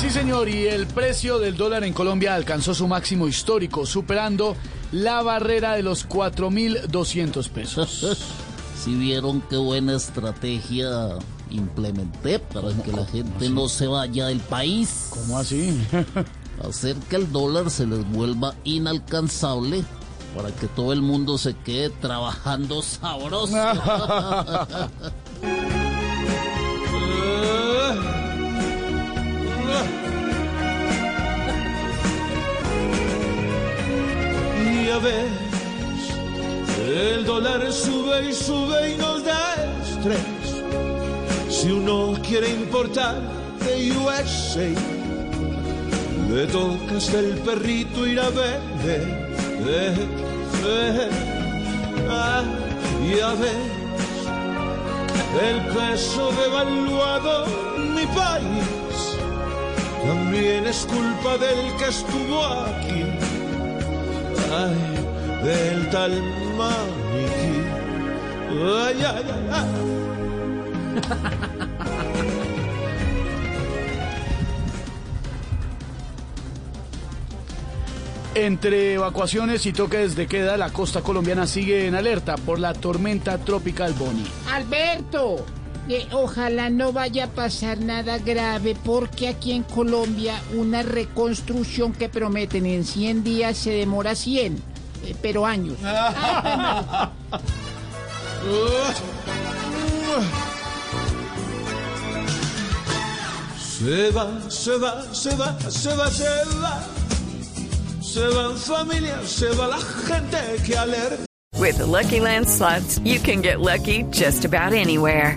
Sí, señor, y el precio del dólar en Colombia alcanzó su máximo histórico, superando la barrera de los 4.200 pesos. Si vieron qué buena estrategia implementé para que la gente no se vaya del país. ¿Cómo así? Hacer que el dólar se les vuelva inalcanzable para que todo el mundo se quede trabajando sabroso. ya ves, el dólar sube y sube y nos da estrés. Si uno quiere importar de USA, le toca hasta el perrito ir a ver. Eh, eh, ah, ya ves, el peso devaluado en mi país también es culpa del que estuvo aquí. Ay, del tal maniquí. Ay, ay, ay, ay. Entre evacuaciones y toques de queda, la costa colombiana sigue en alerta por la tormenta tropical Bonnie. Alberto, eh, ojalá no vaya a pasar nada grave porque aquí en Colombia una reconstrucción que prometen en 100 días se demora 100, eh, pero años. Se va, se va, se va, se va, se va. Se van familias, se va la gente que alerta. With the Lucky Land slots, you can get lucky just about anywhere.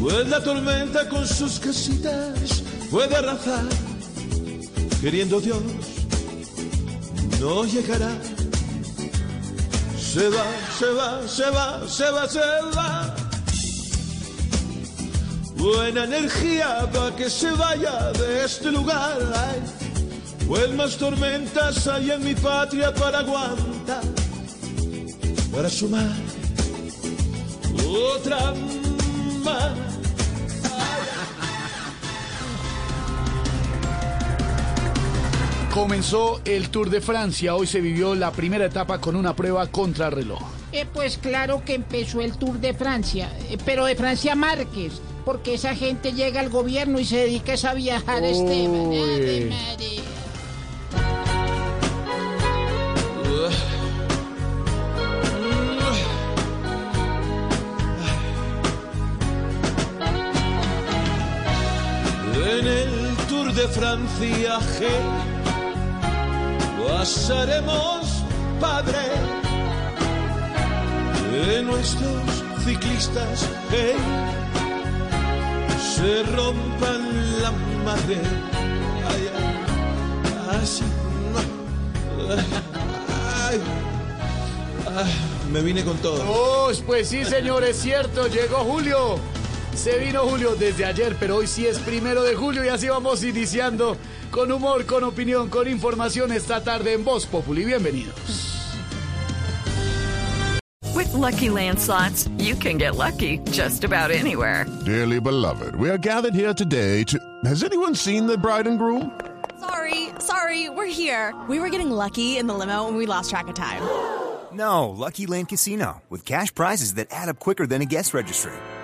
Pues la tormenta con sus casitas puede arrasar, queriendo Dios, no llegará. Se va, se va, se va, se va, se va. Buena energía para que se vaya de este lugar. Ay, más tormentas hay en mi patria para aguantar, para sumar otra más. Comenzó el Tour de Francia. Hoy se vivió la primera etapa con una prueba contra reloj. Eh, pues claro que empezó el Tour de Francia, eh, pero de Francia Márquez, porque esa gente llega al gobierno y se dedica a viajar, Esteban. Ave María. En de Francia G pasaremos padre de nuestros ciclistas hey, se rompan la madre ay. Ay, ay, me vine con todo Oh, pues sí, señor, es cierto. Llegó Julio. Se vino Julio desde ayer, pero hoy sí es primero de julio y así vamos iniciando con humor, con opinión, con información esta tarde en Voz Populi. Bienvenidos. With Lucky Land slots, you can get lucky just about anywhere. Dearly beloved, we are gathered here today to. Has anyone seen the bride and groom? Sorry, sorry, we're here. We were getting lucky in the limo and we lost track of time. No, Lucky Land Casino, with cash prizes that add up quicker than a guest registry.